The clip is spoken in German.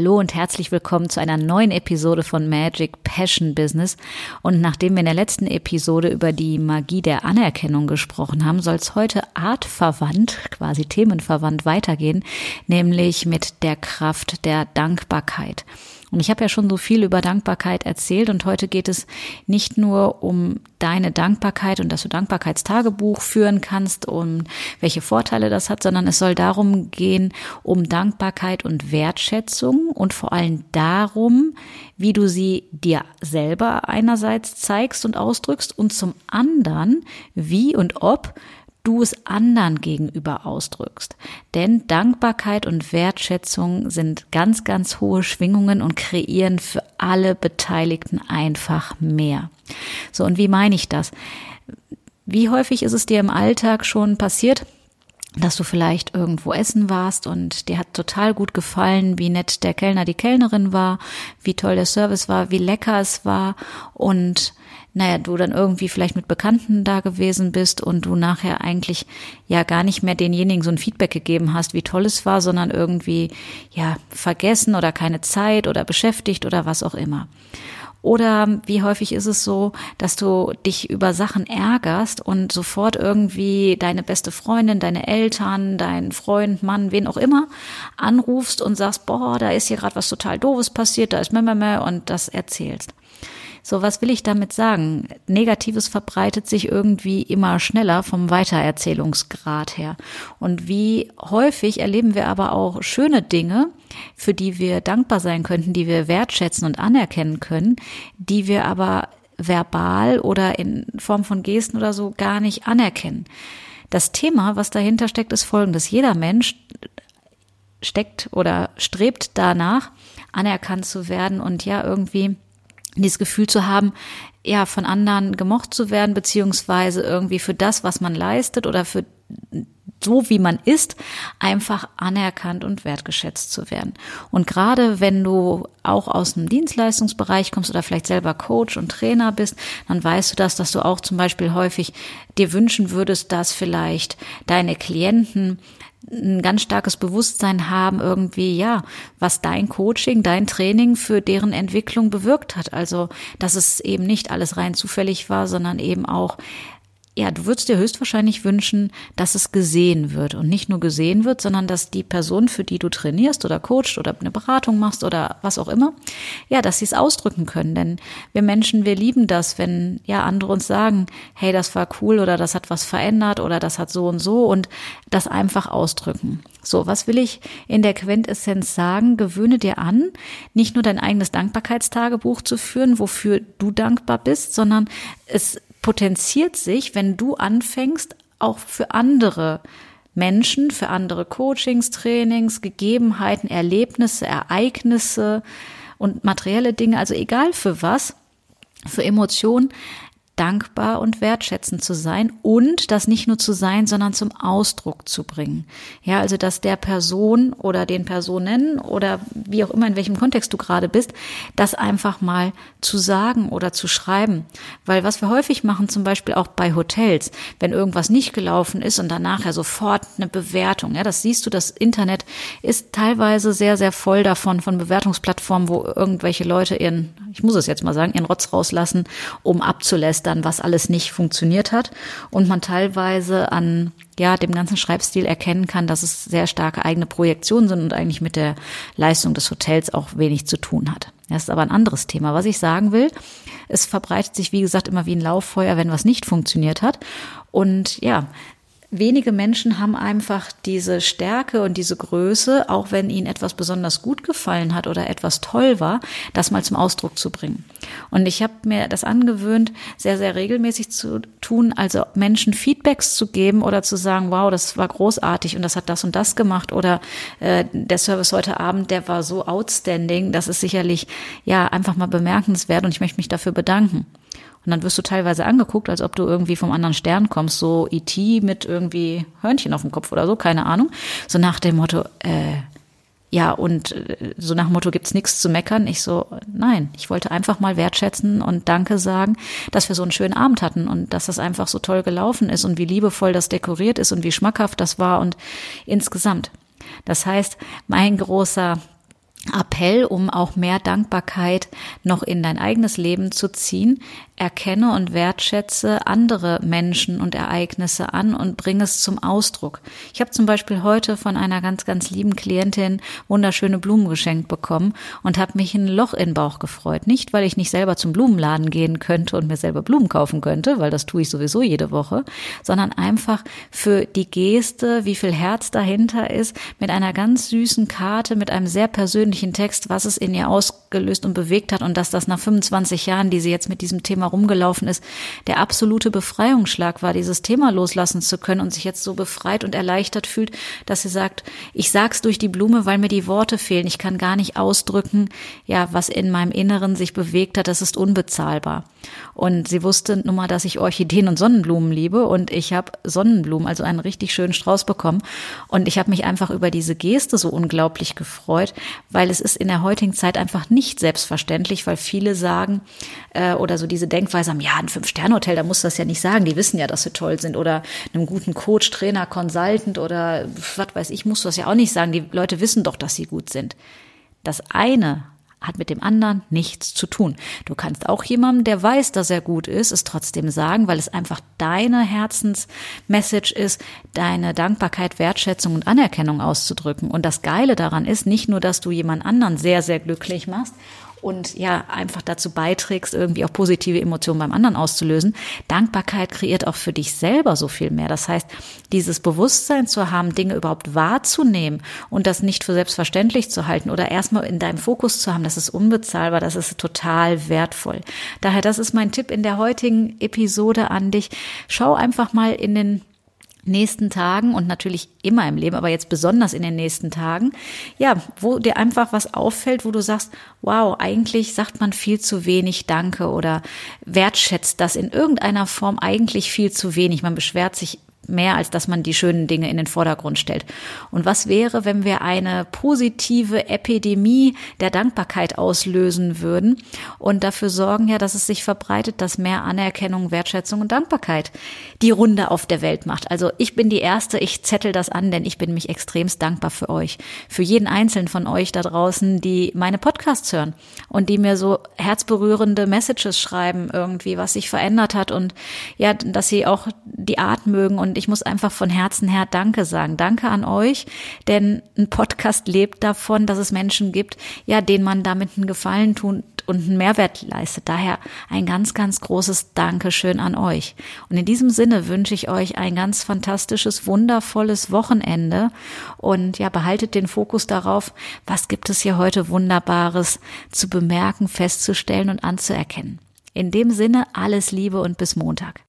Hallo und herzlich willkommen zu einer neuen Episode von Magic Passion Business. Und nachdem wir in der letzten Episode über die Magie der Anerkennung gesprochen haben, soll es heute artverwandt, quasi themenverwandt weitergehen, nämlich mit der Kraft der Dankbarkeit. Und ich habe ja schon so viel über Dankbarkeit erzählt und heute geht es nicht nur um deine Dankbarkeit und dass du Dankbarkeitstagebuch führen kannst und welche Vorteile das hat, sondern es soll darum gehen, um Dankbarkeit und Wertschätzung und vor allem darum, wie du sie dir selber einerseits zeigst und ausdrückst und zum anderen, wie und ob du es anderen gegenüber ausdrückst. Denn Dankbarkeit und Wertschätzung sind ganz, ganz hohe Schwingungen und kreieren für alle Beteiligten einfach mehr. So, und wie meine ich das? Wie häufig ist es dir im Alltag schon passiert, dass du vielleicht irgendwo essen warst und dir hat total gut gefallen, wie nett der Kellner, die Kellnerin war, wie toll der Service war, wie lecker es war und naja, du dann irgendwie vielleicht mit Bekannten da gewesen bist und du nachher eigentlich ja gar nicht mehr denjenigen so ein Feedback gegeben hast, wie toll es war, sondern irgendwie ja vergessen oder keine Zeit oder beschäftigt oder was auch immer. Oder wie häufig ist es so, dass du dich über Sachen ärgerst und sofort irgendwie deine beste Freundin, deine Eltern, dein Freund, Mann, wen auch immer anrufst und sagst, boah, da ist hier gerade was total doofes passiert, da ist Memme und das erzählst. So, was will ich damit sagen? Negatives verbreitet sich irgendwie immer schneller vom Weitererzählungsgrad her. Und wie häufig erleben wir aber auch schöne Dinge, für die wir dankbar sein könnten, die wir wertschätzen und anerkennen können, die wir aber verbal oder in Form von Gesten oder so gar nicht anerkennen. Das Thema, was dahinter steckt, ist folgendes. Jeder Mensch steckt oder strebt danach, anerkannt zu werden und ja irgendwie dieses Gefühl zu haben, ja, von anderen gemocht zu werden, beziehungsweise irgendwie für das, was man leistet oder für so wie man ist, einfach anerkannt und wertgeschätzt zu werden. Und gerade wenn du auch aus dem Dienstleistungsbereich kommst oder vielleicht selber Coach und Trainer bist, dann weißt du das, dass du auch zum Beispiel häufig dir wünschen würdest, dass vielleicht deine Klienten ein ganz starkes Bewusstsein haben, irgendwie, ja, was dein Coaching, dein Training für deren Entwicklung bewirkt hat. Also, dass es eben nicht alles rein zufällig war, sondern eben auch ja, du würdest dir höchstwahrscheinlich wünschen, dass es gesehen wird und nicht nur gesehen wird, sondern dass die Person, für die du trainierst oder coachst oder eine Beratung machst oder was auch immer, ja, dass sie es ausdrücken können. Denn wir Menschen, wir lieben das, wenn ja andere uns sagen, hey, das war cool oder das hat was verändert oder das hat so und so und das einfach ausdrücken. So, was will ich in der Quintessenz sagen? Gewöhne dir an, nicht nur dein eigenes Dankbarkeitstagebuch zu führen, wofür du dankbar bist, sondern es potenziert sich, wenn du anfängst, auch für andere Menschen, für andere Coachings, Trainings, Gegebenheiten, Erlebnisse, Ereignisse und materielle Dinge, also egal für was, für Emotionen, dankbar und wertschätzend zu sein und das nicht nur zu sein, sondern zum Ausdruck zu bringen. Ja, also dass der Person oder den Personen oder wie auch immer in welchem Kontext du gerade bist, das einfach mal zu sagen oder zu schreiben. Weil was wir häufig machen, zum Beispiel auch bei Hotels, wenn irgendwas nicht gelaufen ist und danach ja sofort eine Bewertung. Ja, das siehst du, das Internet ist teilweise sehr, sehr voll davon, von Bewertungsplattformen, wo irgendwelche Leute ihren, ich muss es jetzt mal sagen, ihren Rotz rauslassen, um abzulästern dann, was alles nicht funktioniert hat und man teilweise an ja dem ganzen Schreibstil erkennen kann, dass es sehr starke eigene Projektionen sind und eigentlich mit der Leistung des Hotels auch wenig zu tun hat. Das ist aber ein anderes Thema. Was ich sagen will, es verbreitet sich, wie gesagt, immer wie ein Lauffeuer, wenn was nicht funktioniert hat. Und ja, wenige Menschen haben einfach diese Stärke und diese Größe, auch wenn ihnen etwas besonders gut gefallen hat oder etwas toll war, das mal zum Ausdruck zu bringen. Und ich habe mir das angewöhnt, sehr, sehr regelmäßig zu tun, also Menschen Feedbacks zu geben oder zu sagen, wow, das war großartig und das hat das und das gemacht oder äh, der Service heute Abend, der war so outstanding, das ist sicherlich ja einfach mal bemerkenswert und ich möchte mich dafür bedanken. Und dann wirst du teilweise angeguckt, als ob du irgendwie vom anderen Stern kommst, so E.T. mit irgendwie Hörnchen auf dem Kopf oder so, keine Ahnung. So nach dem Motto, äh, ja, und äh, so nach dem Motto gibt's nichts zu meckern. Ich so, nein, ich wollte einfach mal wertschätzen und Danke sagen, dass wir so einen schönen Abend hatten und dass das einfach so toll gelaufen ist und wie liebevoll das dekoriert ist und wie schmackhaft das war und insgesamt. Das heißt, mein großer Appell, um auch mehr Dankbarkeit noch in dein eigenes Leben zu ziehen. Erkenne und wertschätze andere Menschen und Ereignisse an und bringe es zum Ausdruck. Ich habe zum Beispiel heute von einer ganz, ganz lieben Klientin wunderschöne Blumen geschenkt bekommen und habe mich ein Loch in den Bauch gefreut. Nicht, weil ich nicht selber zum Blumenladen gehen könnte und mir selber Blumen kaufen könnte, weil das tue ich sowieso jede Woche, sondern einfach für die Geste, wie viel Herz dahinter ist, mit einer ganz süßen Karte, mit einem sehr persönlichen Text, was es in ihr ausgelöst und bewegt hat und dass das nach 25 Jahren, die sie jetzt mit diesem Thema rumgelaufen ist, der absolute Befreiungsschlag war, dieses Thema loslassen zu können und sich jetzt so befreit und erleichtert fühlt, dass sie sagt, ich sag's durch die Blume, weil mir die Worte fehlen. Ich kann gar nicht ausdrücken, ja, was in meinem Inneren sich bewegt hat. Das ist unbezahlbar. Und sie wusste nun mal, dass ich Orchideen und Sonnenblumen liebe und ich habe Sonnenblumen, also einen richtig schönen Strauß bekommen. Und ich habe mich einfach über diese Geste so unglaublich gefreut, weil es ist in der heutigen Zeit einfach nicht selbstverständlich, weil viele sagen äh, oder so diese Denkweise haben, ja, ein Fünf-Sterne-Hotel, da muss das ja nicht sagen, die wissen ja, dass sie toll sind. Oder einem guten Coach, Trainer, Consultant oder was weiß ich, muss das ja auch nicht sagen. Die Leute wissen doch, dass sie gut sind. Das eine hat mit dem anderen nichts zu tun. Du kannst auch jemandem, der weiß, dass er gut ist, es trotzdem sagen, weil es einfach deine Herzensmessage ist, deine Dankbarkeit, Wertschätzung und Anerkennung auszudrücken. Und das Geile daran ist nicht nur, dass du jemand anderen sehr, sehr glücklich machst und ja einfach dazu beiträgst, irgendwie auch positive Emotionen beim anderen auszulösen. Dankbarkeit kreiert auch für dich selber so viel mehr. Das heißt, dieses Bewusstsein zu haben, Dinge überhaupt wahrzunehmen und das nicht für selbstverständlich zu halten oder erstmal in deinem Fokus zu haben, das ist unbezahlbar, das ist total wertvoll. Daher, das ist mein Tipp in der heutigen Episode an dich. Schau einfach mal in den nächsten Tagen und natürlich immer im Leben, aber jetzt besonders in den nächsten Tagen, ja, wo dir einfach was auffällt, wo du sagst, wow, eigentlich sagt man viel zu wenig Danke oder wertschätzt das in irgendeiner Form eigentlich viel zu wenig. Man beschwert sich mehr als dass man die schönen Dinge in den Vordergrund stellt. Und was wäre, wenn wir eine positive Epidemie der Dankbarkeit auslösen würden und dafür sorgen, ja, dass es sich verbreitet, dass mehr Anerkennung, Wertschätzung und Dankbarkeit die Runde auf der Welt macht. Also ich bin die Erste, ich zettel das an, denn ich bin mich extremst dankbar für euch, für jeden einzelnen von euch da draußen, die meine Podcasts hören und die mir so herzberührende Messages schreiben, irgendwie, was sich verändert hat und ja, dass sie auch die Art mögen und ich muss einfach von Herzen her Danke sagen. Danke an euch, denn ein Podcast lebt davon, dass es Menschen gibt, ja, denen man damit einen Gefallen tut und einen Mehrwert leistet. Daher ein ganz, ganz großes Dankeschön an euch. Und in diesem Sinne wünsche ich euch ein ganz fantastisches, wundervolles Wochenende und ja, behaltet den Fokus darauf, was gibt es hier heute Wunderbares zu bemerken, festzustellen und anzuerkennen. In dem Sinne alles Liebe und bis Montag.